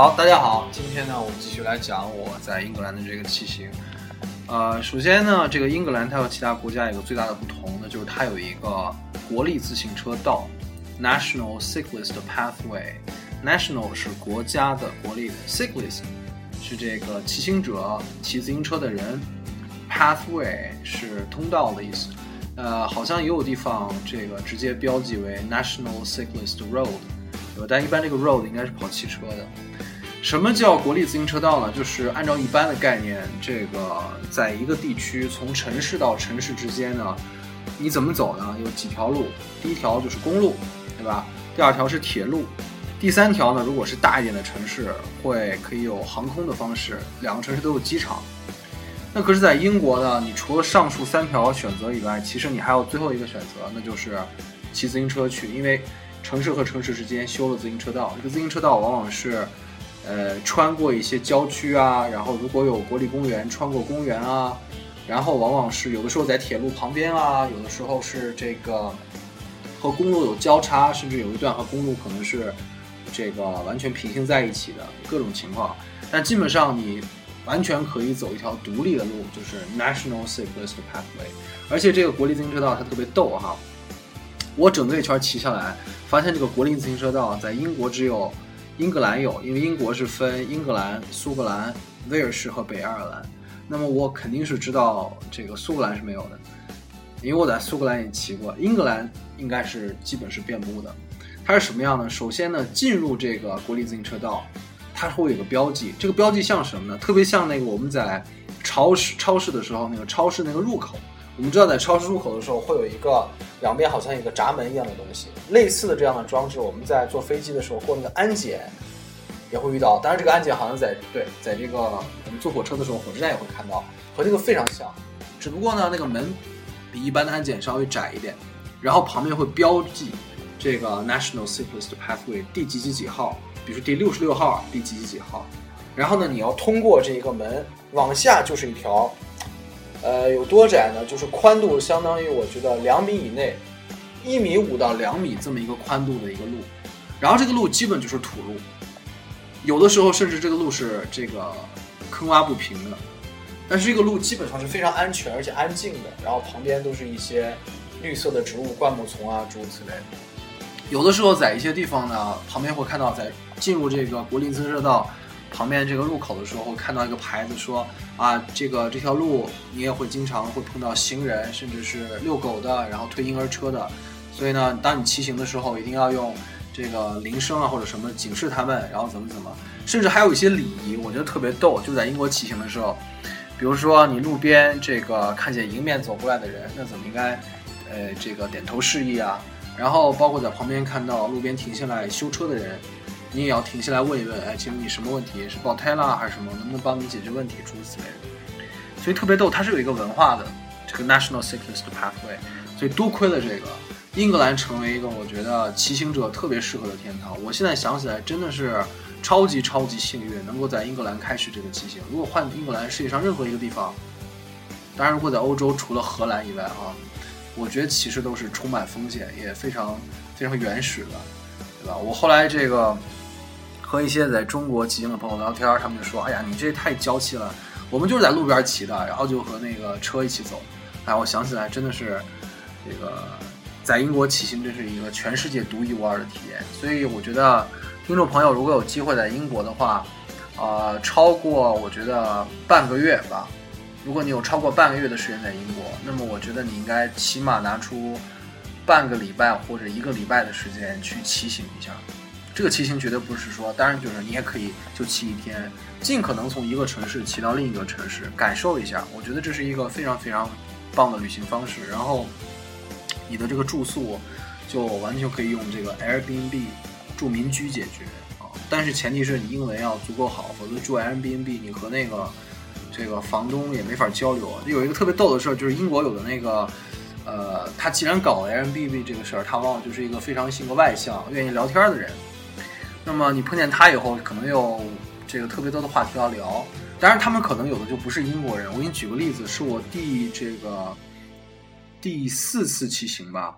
好，大家好，今天呢，我们继续来讲我在英格兰的这个骑行。呃，首先呢，这个英格兰它和其他国家有个最大的不同，那就是它有一个国立自行车道 （National Cyclist Pathway）。National 是国家的国立的，Cyclist 是这个骑行者、骑自行车的人，Pathway 是通道的意思。呃，好像也有地方这个直接标记为 National Cyclist Road，对吧？但一般这个 road 应该是跑汽车的。什么叫国立自行车道呢？就是按照一般的概念，这个在一个地区从城市到城市之间呢，你怎么走呢？有几条路？第一条就是公路，对吧？第二条是铁路，第三条呢，如果是大一点的城市，会可以有航空的方式，两个城市都有机场。那可是，在英国呢，你除了上述三条选择以外，其实你还有最后一个选择，那就是骑自行车去，因为城市和城市之间修了自行车道，这个自行车道往往是。呃，穿过一些郊区啊，然后如果有国立公园，穿过公园啊，然后往往是有的时候在铁路旁边啊，有的时候是这个和公路有交叉，甚至有一段和公路可能是这个完全平行在一起的各种情况。但基本上你完全可以走一条独立的路，就是 National Cyclist Pathway。而且这个国立自行车道它特别逗哈，我整个一圈骑下来，发现这个国立自行车道在英国只有。英格兰有，因为英国是分英格兰、苏格兰、威尔士和北爱尔兰。那么我肯定是知道这个苏格兰是没有的，因为我在苏格兰也骑过。英格兰应该是基本是遍布的。它是什么样呢？首先呢，进入这个国立自行车道，它会有个标记。这个标记像什么呢？特别像那个我们在超市超市的时候，那个超市那个入口。我们知道，在超市入口的时候会有一个两边好像一个闸门一样的东西，类似的这样的装置，我们在坐飞机的时候过那个安检也会遇到。当然，这个安检好像在对，在这个我们坐火车的时候，火车站也会看到，和这个非常像。只不过呢，那个门比一般的安检稍微窄一点，然后旁边会标记这个 National Cyclist Pathway 第几几几号，比如说第六十六号，第几几几号。然后呢，你要通过这一个门，往下就是一条。呃，有多窄呢？就是宽度相当于我觉得两米以内，一米五到两米这么一个宽度的一个路，然后这个路基本就是土路，有的时候甚至这个路是这个坑洼不平的，但是这个路基本上是非常安全而且安静的，然后旁边都是一些绿色的植物、灌木丛啊诸如此类的。有的时候在一些地方呢，旁边会看到在进入这个国林自行车道。旁边这个路口的时候，会看到一个牌子说啊，这个这条路你也会经常会碰到行人，甚至是遛狗的，然后推婴儿车的。所以呢，当你骑行的时候，一定要用这个铃声啊或者什么警示他们，然后怎么怎么。甚至还有一些礼仪，我觉得特别逗。就在英国骑行的时候，比如说你路边这个看见迎面走过来的人，那怎么应该呃这个点头示意啊？然后包括在旁边看到路边停下来修车的人。你也要停下来问一问，哎，请问你什么问题？是爆胎了还是什么？能不能帮你解决问题？诸如此类的。所以特别逗，它是有一个文化的，这个 National Cyclist Pathway。所以多亏了这个，英格兰成为一个我觉得骑行者特别适合的天堂。我现在想起来真的是超级超级幸运，能够在英格兰开始这个骑行。如果换英格兰世界上任何一个地方，当然如果在欧洲除了荷兰以外啊，我觉得其实都是充满风险，也非常非常原始的，对吧？我后来这个。和一些在中国骑行的朋友聊天，他们就说：“哎呀，你这太娇气了，我们就是在路边骑的，然后就和那个车一起走。”哎，我想起来，真的是这个在英国骑行，这是一个全世界独一无二的体验。所以我觉得，听众朋友如果有机会在英国的话，呃，超过我觉得半个月吧，如果你有超过半个月的时间在英国，那么我觉得你应该起码拿出半个礼拜或者一个礼拜的时间去骑行一下。这个骑行绝对不是说，当然就是你也可以就骑一天，尽可能从一个城市骑到另一个城市，感受一下。我觉得这是一个非常非常棒的旅行方式。然后你的这个住宿就完全可以用这个 Airbnb 住民居解决啊，但是前提是你英文要足够好，否则住 Airbnb 你和那个这个房东也没法交流。有一个特别逗的事儿，就是英国有的那个。呃，他既然搞 Airbnb 这个事儿，他往往就是一个非常性格外向、愿意聊天的人。那么你碰见他以后，可能有这个特别多的话题要聊。当然，他们可能有的就不是英国人。我给你举个例子，是我第这个第四次骑行吧。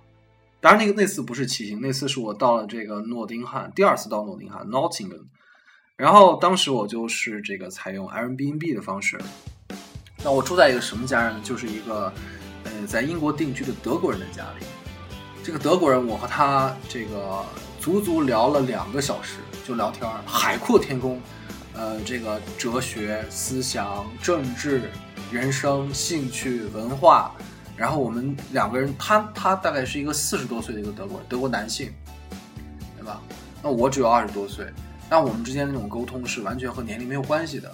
当然，那个那次不是骑行，那次是我到了这个诺丁汉，第二次到诺丁汉 （Nottingham）。然后当时我就是这个采用 Airbnb 的方式。那我住在一个什么家人呢？就是一个呃在英国定居的德国人的家里。这个德国人，我和他这个足足聊了两个小时，就聊天儿，海阔天空。呃，这个哲学思想、政治、人生、兴趣、文化，然后我们两个人，他他大概是一个四十多岁的一个德国，德国男性，对吧？那我只有二十多岁，那我们之间那种沟通是完全和年龄没有关系的，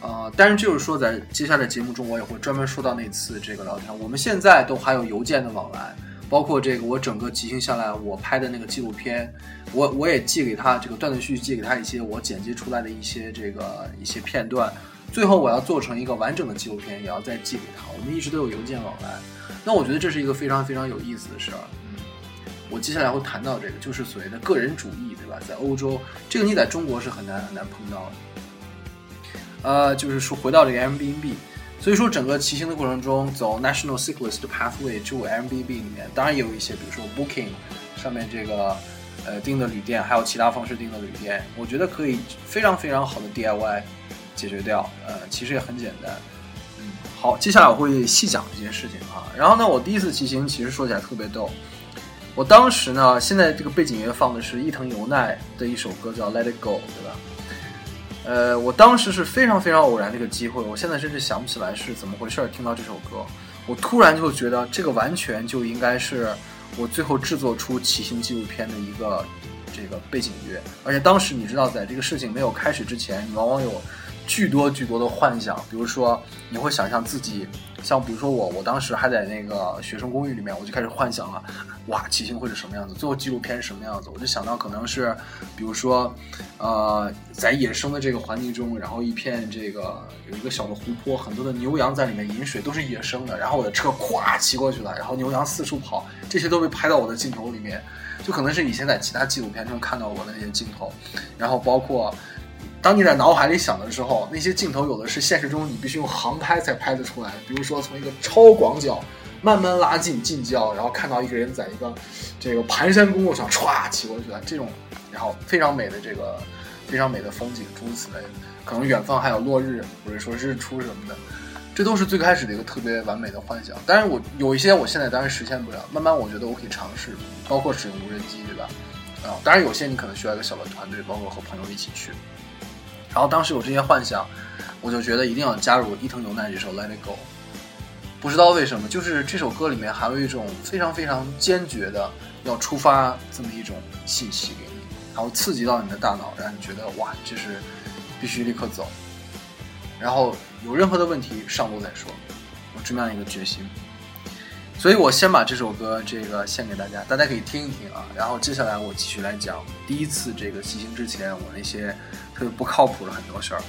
呃，但是就是说，在接下来节目中，我也会专门说到那次这个聊天。我们现在都还有邮件的往来。包括这个，我整个骑行下来，我拍的那个纪录片，我我也寄给他，这个断断续续寄给他一些我剪辑出来的一些这个一些片段，最后我要做成一个完整的纪录片，也要再寄给他。我们一直都有邮件往来，那我觉得这是一个非常非常有意思的事儿。我接下来会谈到这个，就是所谓的个人主义，对吧？在欧洲，这个你在中国是很难很难碰到的。呃，就是说回到这个 M B N B。所以说，整个骑行的过程中，走 National Cyclist Pathway 住 M B B 里面，当然也有一些，比如说 Booking 上面这个呃订的旅店，还有其他方式订的旅店，我觉得可以非常非常好的 DIY 解决掉。呃，其实也很简单。嗯，好，接下来我会细讲这件事情啊。然后呢，我第一次骑行其实说起来特别逗。我当时呢，现在这个背景音乐放的是伊藤由奈的一首歌，叫 Let It Go，对吧？呃，我当时是非常非常偶然的一个机会，我现在甚至想不起来是怎么回事儿。听到这首歌，我突然就觉得这个完全就应该是我最后制作出骑行纪录片的一个这个背景乐。而且当时你知道，在这个事情没有开始之前，你往往有巨多巨多的幻想，比如说你会想象自己。像比如说我，我当时还在那个学生公寓里面，我就开始幻想了，哇，骑行会是什么样子？最后纪录片是什么样子？我就想到可能是，比如说，呃，在野生的这个环境中，然后一片这个有一个小的湖泊，很多的牛羊在里面饮水，都是野生的。然后我的车咵骑过去了，然后牛羊四处跑，这些都被拍到我的镜头里面，就可能是以前在其他纪录片中看到过的那些镜头，然后包括。当你在脑海里想的时候，那些镜头有的是现实中你必须用航拍才拍得出来。比如说从一个超广角慢慢拉近近焦，然后看到一个人在一个这个盘山公路上歘骑过去了这种，然后非常美的这个非常美的风景，诸如此类。可能远方还有落日或者说日出什么的，这都是最开始的一个特别完美的幻想。但是我有一些我现在当然实现不了，慢慢我觉得我可以尝试，包括使用无人机，对吧？啊，当然有些你可能需要一个小的团队，包括和朋友一起去。然后当时有这些幻想，我就觉得一定要加入伊藤由奈这首《Let It Go》。不知道为什么，就是这首歌里面还有一种非常非常坚决的要出发这么一种信息给你，然后刺激到你的大脑，让你觉得哇，这是必须立刻走。然后有任何的问题上路再说，有这么样一个决心。所以我先把这首歌这个献给大家，大家可以听一听啊。然后接下来我继续来讲第一次这个骑行之前我那些。特别不靠谱的很多事儿。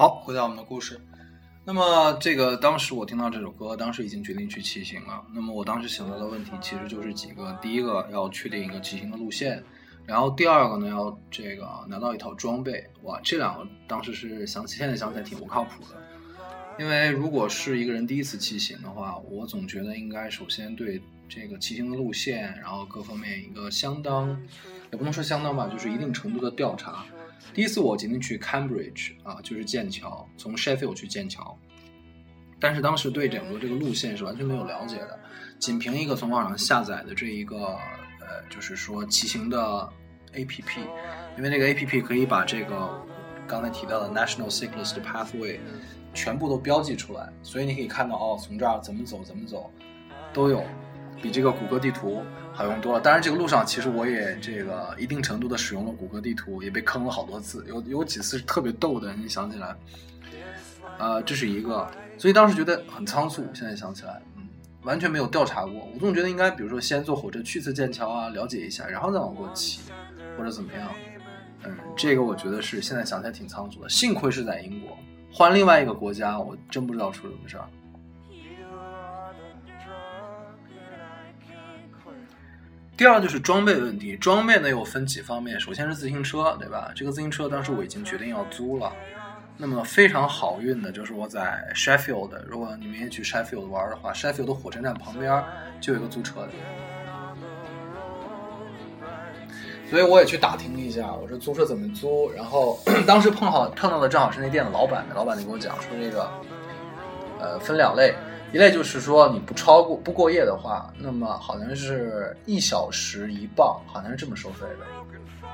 好，回到我们的故事。那么，这个当时我听到这首歌，当时已经决定去骑行了。那么，我当时想到的问题其实就是几个：第一个，要确定一个骑行的路线；然后第二个呢，要这个拿到一套装备。哇，这两个当时是想起，现在想起来挺不靠谱的。因为如果是一个人第一次骑行的话，我总觉得应该首先对这个骑行的路线，然后各方面一个相当，也不能说相当吧，就是一定程度的调查。第一次我决定去 Cambridge 啊，就是剑桥，从 Sheffield 去剑桥，但是当时对整个这个路线是完全没有了解的，仅凭一个从网上下载的这一个呃，就是说骑行的 APP，因为那个 APP 可以把这个刚才提到的 National Cyclist Pathway 全部都标记出来，所以你可以看到哦，从这儿怎么走怎么走都有。比这个谷歌地图好用多了。当然，这个路上其实我也这个一定程度的使用了谷歌地图，也被坑了好多次。有有几次是特别逗的，你想起来，呃，这是一个。所以当时觉得很仓促。现在想起来，嗯，完全没有调查过。我总觉得应该，比如说先坐火车去次剑桥啊，了解一下，然后再往过骑，或者怎么样。嗯，这个我觉得是现在想起来挺仓促的。幸亏是在英国，换另外一个国家，我真不知道出什么事儿。第二就是装备问题，装备呢又分几方面，首先是自行车，对吧？这个自行车当时我已经决定要租了。那么非常好运的就是我在 Sheffield，如果你们也去 Sheffield 玩的话，Sheffield 的火车站旁边就有一个租车的，所以我也去打听了一下，我说租车怎么租。然后 当时碰好碰到的正好是那店的老板，老板就跟我讲说这个，呃，分两类。一类就是说你不超过不过夜的话，那么好像是一小时一磅，好像是这么收费的。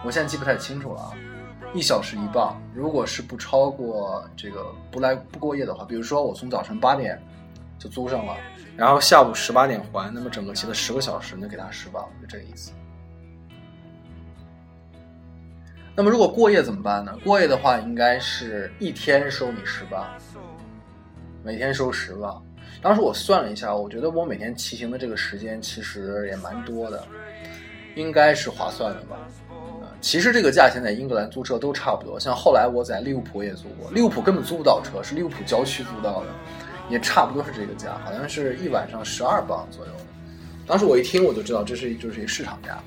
我现在记不太清楚了啊，一小时一磅。如果是不超过这个不来不过夜的话，比如说我从早晨八点就租上了，然后下午十八点还，那么整个骑了十个小时，能给他十磅，就这个意思。那么如果过夜怎么办呢？过夜的话，应该是一天收你十磅，每天收十磅。当时我算了一下，我觉得我每天骑行的这个时间其实也蛮多的，应该是划算的吧。其实这个价钱在英格兰租车都差不多，像后来我在利物浦也租过，利物浦根本租不到车，是利物浦郊区租到的，也差不多是这个价，好像是一晚上十二磅左右。当时我一听我就知道这是就是一市场价。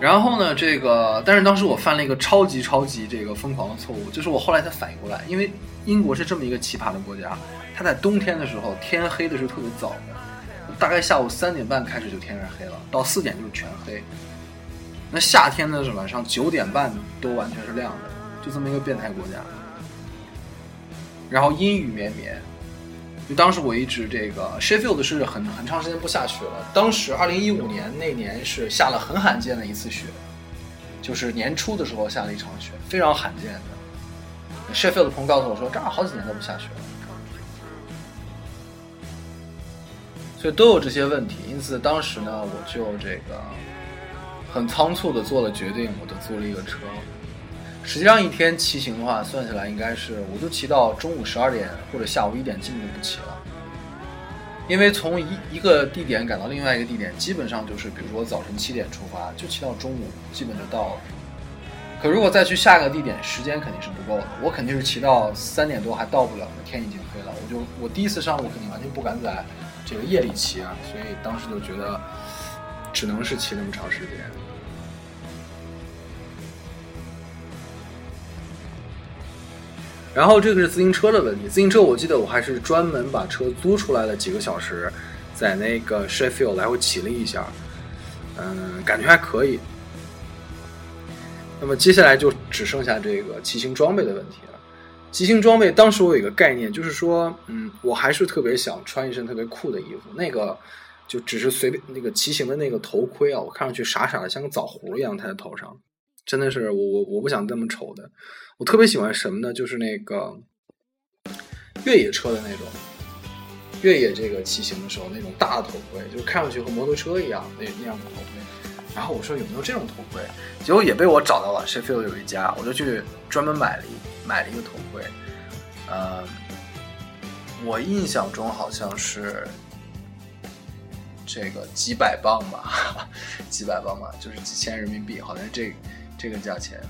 然后呢，这个但是当时我犯了一个超级超级这个疯狂的错误，就是我后来才反应过来，因为。英国是这么一个奇葩的国家，它在冬天的时候天黑的是特别早的，大概下午三点半开始就天黑了，到四点就全黑。那夏天呢是晚上九点半都完全是亮的，就这么一个变态国家。然后阴雨绵绵，就当时我一直这个 Sheffield 是很很长时间不下雪了，当时二零一五年那年是下了很罕见的一次雪，就是年初的时候下了一场雪，非常罕见的。Sheffield 的朋友告诉我说，这儿好几年都不下雪了，所以都有这些问题。因此，当时呢，我就这个很仓促的做了决定，我就租了一个车。实际上，一天骑行的话，算起来应该是，我就骑到中午十二点或者下午一点，基本就不骑了。因为从一一个地点赶到另外一个地点，基本上就是，比如说早晨七点出发，就骑到中午，基本就到了。可如果再去下一个地点，时间肯定是不够的。我肯定是骑到三点多还到不了，天已经黑了。我就我第一次上路肯定完全不敢在这个夜里骑啊，所以当时就觉得只能是骑那么长时间。然后这个是自行车的问题，自行车我记得我还是专门把车租出来了几个小时，在那个 Sheffield 来回骑了一下，嗯，感觉还可以。那么接下来就只剩下这个骑行装备的问题了。骑行装备，当时我有一个概念，就是说，嗯，我还是特别想穿一身特别酷的衣服。那个就只是随便那个骑行的那个头盔啊，我看上去傻傻的，像个枣核一样戴在头上，真的是我我我不想这么丑的。我特别喜欢什么呢？就是那个越野车的那种越野这个骑行的时候那种大头盔，就看上去和摩托车一样那那样的头盔。然后我说有没有这种头盔，结果也被我找到了。Sheffield 有一家，我就去专门买了一买了一个头盔。呃，我印象中好像是这个几百磅吧，几百磅吧，就是几千人民币，好像这这个价钱。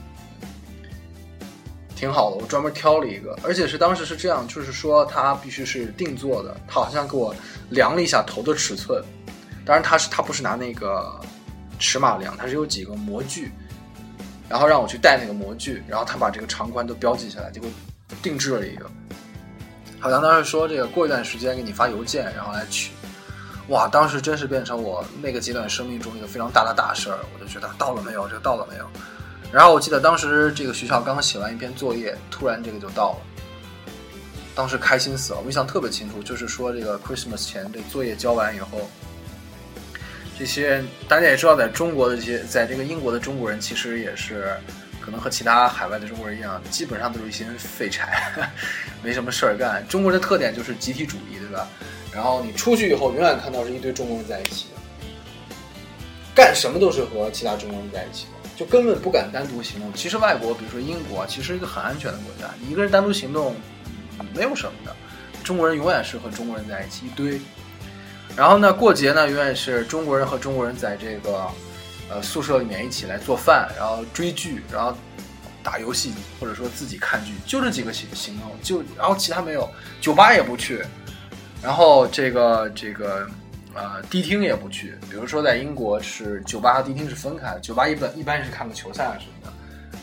挺好的。我专门挑了一个，而且是当时是这样，就是说它必须是定做的，他好像给我量了一下头的尺寸，当然他是他不是拿那个尺码量，他是有几个模具，然后让我去带那个模具，然后他把这个长宽都标记下来，结果定制了一个。好像当时说这个过一段时间给你发邮件，然后来取。哇，当时真是变成我那个阶段生命中一个非常大的大事儿，我就觉得到了没有，这个到了没有。然后我记得当时这个学校刚写完一篇作业，突然这个就到了，当时开心死了。我印象特别清楚，就是说这个 Christmas 前这作业交完以后，这些大家也知道，在中国的这些，在这个英国的中国人其实也是。可能和其他海外的中国人一样，基本上都是一些废柴，没什么事儿干。中国人的特点就是集体主义，对吧？然后你出去以后，永远看到是一堆中国人在一起，干什么都是和其他中国人在一起的，就根本不敢单独行动。其实外国，比如说英国，其实一个很安全的国家，你一个人单独行动没有什么的。中国人永远是和中国人在一起一堆。然后呢，过节呢，永远是中国人和中国人在这个。呃，宿舍里面一起来做饭，然后追剧，然后打游戏，或者说自己看剧，就这几个行行动，就然后其他没有，酒吧也不去，然后这个这个呃，迪厅也不去。比如说在英国是酒吧和迪厅是分开的，酒吧一般一般是看个球赛啊什么的，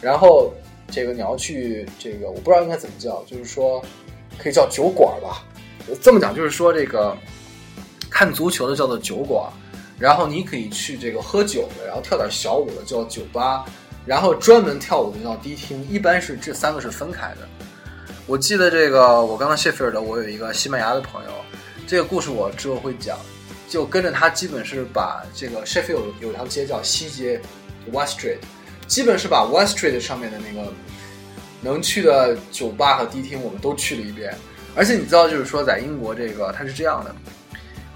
然后这个你要去这个我不知道应该怎么叫，就是说可以叫酒馆吧，这么讲就是说这个看足球的叫做酒馆。然后你可以去这个喝酒的，然后跳点小舞的叫酒吧，然后专门跳舞的叫迪厅，一般是这三个是分开的。我记得这个，我刚刚谢菲尔德，我有一个西班牙的朋友，这个故事我之后会讲，就跟着他，基本是把这个 Sheffield 有条街叫西街 （West Street），基本是把 West Street 上面的那个能去的酒吧和迪厅我们都去了一遍。而且你知道，就是说在英国这个它是这样的。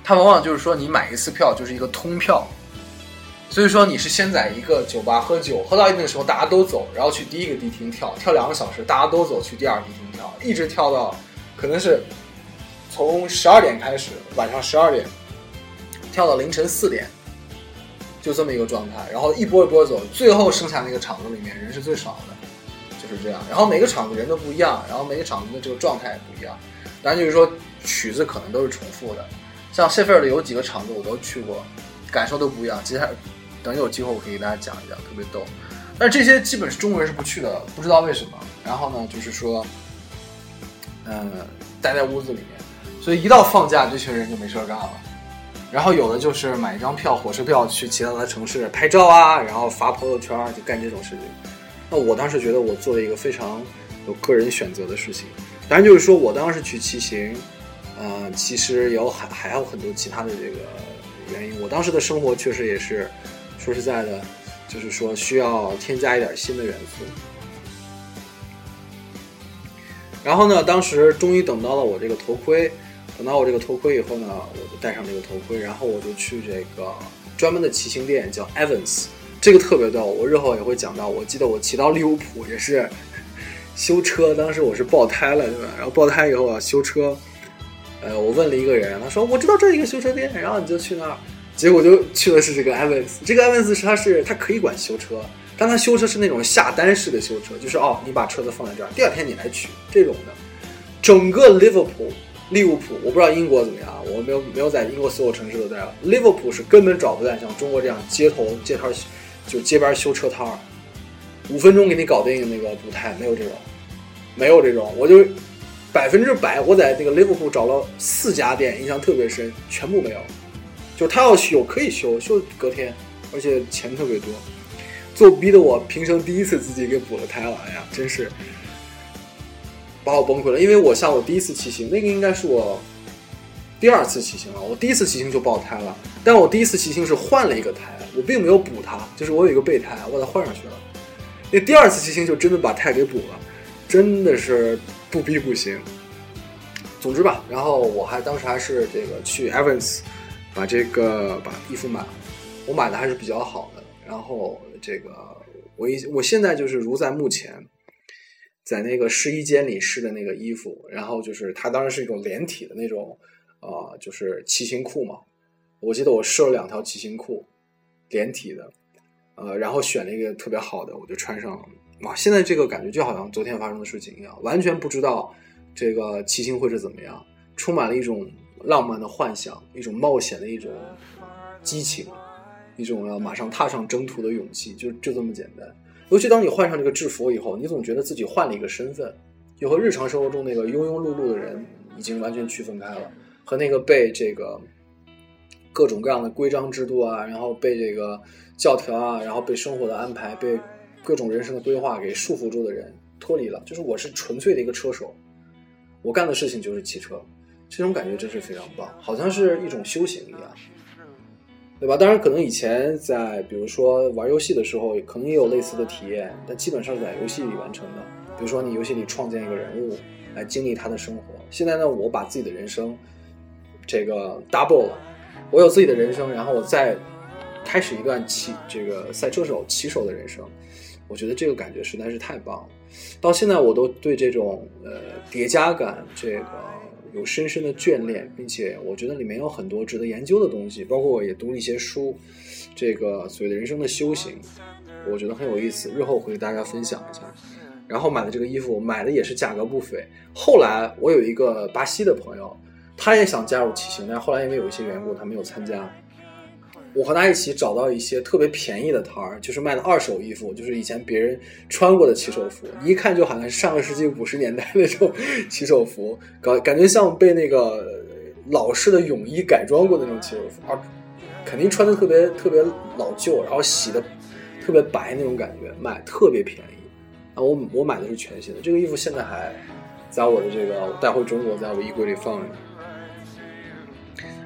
它往往就是说，你买一次票就是一个通票，所以说你是先在一个酒吧喝酒，喝到一定的时候大家都走，然后去第一个迪厅跳，跳两个小时，大家都走去第二迪厅跳，一直跳到可能是从十二点开始，晚上十二点跳到凌晨四点，就这么一个状态，然后一波一波走，最后剩下那个场子里面人是最少的，就是这样。然后每个场子人都不一样，然后每个场子的这个状态也不一样，当然就是说曲子可能都是重复的。像谢菲尔的有几个场子我都去过，感受都不一样。接下来等有机会我可以给大家讲一讲，特别逗。但这些基本是中国人是不去的，不知道为什么。然后呢，就是说，嗯，待在屋子里面，所以一到放假，这群人就没事儿干了。然后有的就是买一张票，火车票去其他的城市拍照啊，然后发朋友圈，就干这种事情。那我当时觉得我做了一个非常有个人选择的事情。当然就是说我当时去骑行。呃，其实有还还有很多其他的这个原因。我当时的生活确实也是，说实在的，就是说需要添加一点新的元素。然后呢，当时终于等到了我这个头盔，等到我这个头盔以后呢，我就戴上这个头盔，然后我就去这个专门的骑行店，叫 Evans，这个特别逗，我日后也会讲到。我记得我骑到利物浦也是修车，当时我是爆胎了，对吧？然后爆胎以后啊，修车。呃，我问了一个人，他说我知道这一个修车店，然后你就去那儿，结果就去的是这个 Evans，。这个艾文斯是他是他可以管修车，但他修车是那种下单式的修车，就是哦，你把车子放在这儿，第二天你来取这种的。整个 Liverpool，利物浦，我不知道英国怎么样，我没有没有在英国所有城市都待了。利物浦是根本找不到像中国这样街头街摊就街边修车摊，五分钟给你搞定那个补胎，没有这种，没有这种，我就。百分之百，我在那个利物浦找了四家店，印象特别深，全部没有。就他要修可以修，修隔天，而且钱特别多，就逼得我平生第一次自己给补了胎了。哎呀，真是把我崩溃了。因为我像我第一次骑行，那个应该是我第二次骑行了。我第一次骑行就爆胎了，但我第一次骑行是换了一个胎，我并没有补它，就是我有一个备胎，我把它换上去了。那第二次骑行就真的把胎给补了，真的是。不逼不行。总之吧，然后我还当时还是这个去 Evans，把这个把衣服买了。我买的还是比较好的。然后这个我一我现在就是如在目前，在那个试衣间里试的那个衣服。然后就是它当然是一种连体的那种，呃，就是骑行裤嘛。我记得我试了两条骑行裤，连体的，呃，然后选了一个特别好的，我就穿上了。哇，现在这个感觉就好像昨天发生的事情一样，完全不知道这个骑行会是怎么样，充满了一种浪漫的幻想，一种冒险的一种激情，一种要马上踏上征途的勇气，就就这么简单。尤其当你换上这个制服以后，你总觉得自己换了一个身份，就和日常生活中那个庸庸碌碌的人已经完全区分开了，和那个被这个各种各样的规章制度啊，然后被这个教条啊，然后被生活的安排被。各种人生的规划给束缚住的人脱离了，就是我是纯粹的一个车手，我干的事情就是骑车，这种感觉真是非常棒，好像是一种修行一样，对吧？当然，可能以前在比如说玩游戏的时候，可能也有类似的体验，但基本上是在游戏里完成的。比如说你游戏里创建一个人物来经历他的生活，现在呢，我把自己的人生这个 double 了，我有自己的人生，然后我再开始一段骑这个赛车手骑手的人生。我觉得这个感觉实在是太棒了，到现在我都对这种呃叠加感这个有深深的眷恋，并且我觉得里面有很多值得研究的东西，包括我也读了一些书，这个所谓的人生的修行，我觉得很有意思，日后会给大家分享一下。然后买的这个衣服，买的也是价格不菲。后来我有一个巴西的朋友，他也想加入骑行，但后来因为有一些缘故，他没有参加。我和他一起找到一些特别便宜的摊儿，就是卖的二手衣服，就是以前别人穿过的骑手服，一看就好像是上个世纪五十年代那种骑手服，感感觉像被那个老式的泳衣改装过的那种骑手服，而肯定穿的特别特别老旧，然后洗的特别白那种感觉，卖特别便宜。啊，我我买的是全新的，这个衣服现在还在我的这个带回中国，在我衣柜里放着。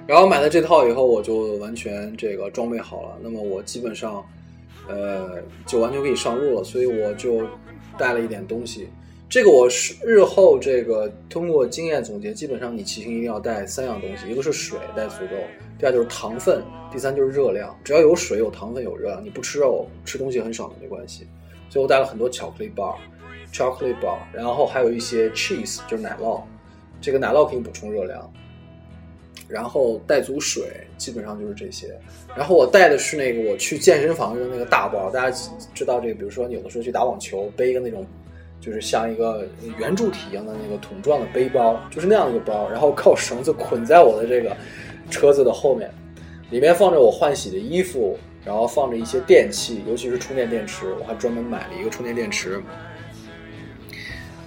然后买了这套以后，我就完全这个装备好了。那么我基本上，呃，就完全可以上路了。所以我就带了一点东西。这个我是日后这个通过经验总结，基本上你骑行一定要带三样东西：一个是水，带足够；第二就是糖分；第三就是热量。只要有水、有糖分、有热量，你不吃肉，吃东西很少没关系。所以我带了很多巧克力棒，chocolate bar，然后还有一些 cheese，就是奶酪。这个奶酪可以补充热量。然后带足水，基本上就是这些。然后我带的是那个我去健身房用那个大包，大家知道这个，比如说有的时候去打网球，背一个那种，就是像一个圆柱体一样的那个桶状的背包，就是那样一个包，然后靠绳子捆在我的这个车子的后面，里面放着我换洗的衣服，然后放着一些电器，尤其是充电电池，我还专门买了一个充电电池。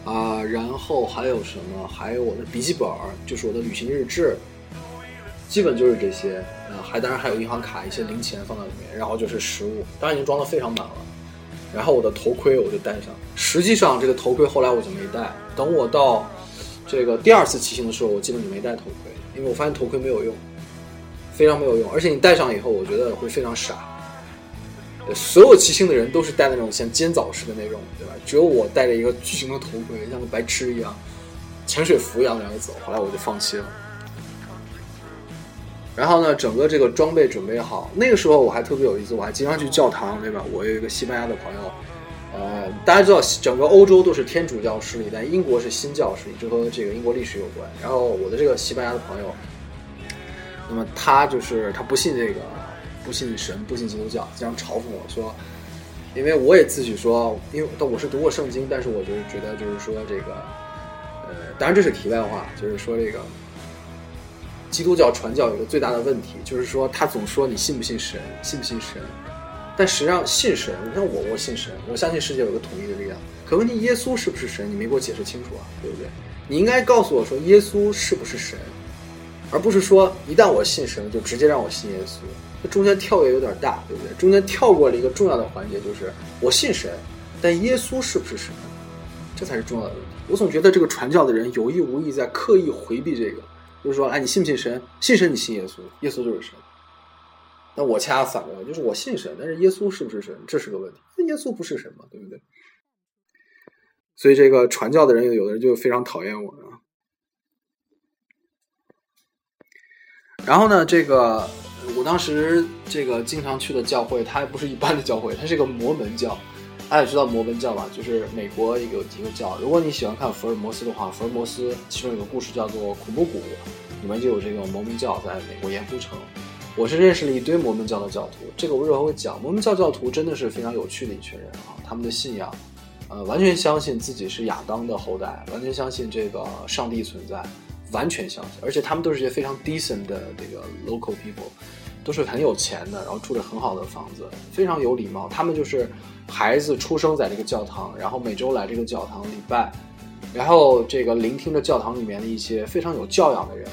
啊，然后还有什么？还有我的笔记本，就是我的旅行日志。基本就是这些，呃，还当然还有银行卡一些零钱放在里面，然后就是食物，当然已经装的非常满了。然后我的头盔我就戴上，实际上这个头盔后来我就没戴。等我到这个第二次骑行的时候，我基本就没戴头盔，因为我发现头盔没有用，非常没有用，而且你戴上以后，我觉得会非常傻。所有骑行的人都是戴那种像尖枣似的那种，对吧？只有我戴着一个巨型的头盔，像个白痴一样，潜水服一样的在那走。后来我就放弃了。然后呢，整个这个装备准备好，那个时候我还特别有意思，我还经常去教堂，对吧？我有一个西班牙的朋友，呃，大家知道整个欧洲都是天主教势力，但英国是新教势力，这和这个英国历史有关。然后我的这个西班牙的朋友，那么他就是他不信这个，不信神，不信基督教，经常嘲讽我说，因为我也自己说，因为但我是读过圣经，但是我就是觉得就是说这个，呃，当然这是题外话，就是说这个。基督教传教有个最大的问题，就是说他总说你信不信神，信不信神，但实际上信神。你看我，我信神，我相信世界有个统一的力量。可问题，耶稣是不是神？你没给我解释清楚啊，对不对？你应该告诉我说耶稣是不是神，而不是说一旦我信神就直接让我信耶稣。这中间跳跃有点大，对不对？中间跳过了一个重要的环节，就是我信神，但耶稣是不是神？这才是重要的问题。我总觉得这个传教的人有意无意在刻意回避这个。就是说，哎，你信不信神？信神，你信耶稣，耶稣就是神。那我恰恰反过来，就是我信神，但是耶稣是不是神，这是个问题。那耶稣不是神嘛，对不对？所以这个传教的人，有的人就非常讨厌我啊。然后呢，这个我当时这个经常去的教会，它还不是一般的教会，它是个摩门教。大家知道摩门教吧？就是美国有一个教。如果你喜欢看福尔摩斯的话，福尔摩斯其中有个故事叫做《恐怖谷》，里面就有这个摩门教在美国盐湖城。我是认识了一堆摩门教的教徒，这个我日后会讲。摩门教教徒真的是非常有趣的一群人啊，他们的信仰呃，完全相信自己是亚当的后代，完全相信这个上帝存在，完全相信。而且他们都是一些非常 decent 的这个 local people，都是很有钱的，然后住着很好的房子，非常有礼貌。他们就是孩子出生在这个教堂，然后每周来这个教堂礼拜，然后这个聆听着教堂里面的一些非常有教养的人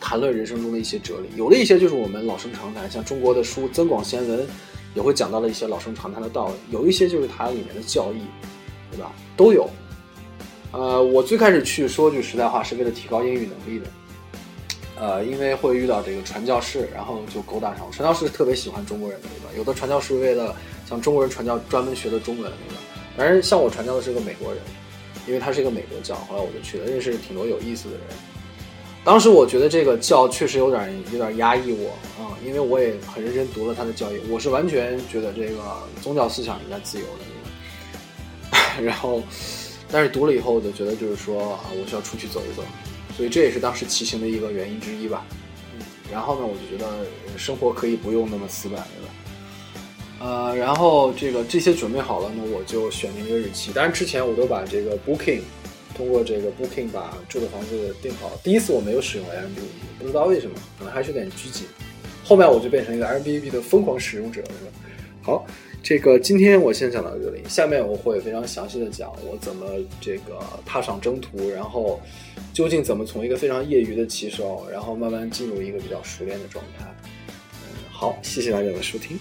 谈论人生中的一些哲理。有的一些就是我们老生常谈，像中国的书《增广贤文》。也会讲到了一些老生常谈的道理，有一些就是它里面的教义，对吧？都有。呃，我最开始去说句实在话，是为了提高英语能力的。呃，因为会遇到这个传教士，然后就勾搭上。传教士特别喜欢中国人的，对吧？有的传教士为了向中国人传教，专门学的中文，对吧？反正像我传教的是个美国人，因为他是一个美国教，后来我就去了，认识挺多有意思的人。当时我觉得这个教确实有点有点压抑我啊，因为我也很认真读了他的教义，我是完全觉得这个宗教思想应该自由的。然后，但是读了以后，我就觉得就是说啊，我需要出去走一走，所以这也是当时骑行的一个原因之一吧。然后呢，我就觉得生活可以不用那么死板，对吧？呃，然后这个这些准备好了呢，我就选定一个日期。当然之前我都把这个 booking。通过这个 Booking 把住的房子订好。第一次我没有使用 Airbnb，不知道为什么，可能还是有点拘谨。后面我就变成一个 Airbnb 的疯狂使用者，是吧？好，这个今天我先讲到这里，下面我会非常详细的讲我怎么这个踏上征途，然后究竟怎么从一个非常业余的棋手，然后慢慢进入一个比较熟练的状态。嗯，好，谢谢大家的收听。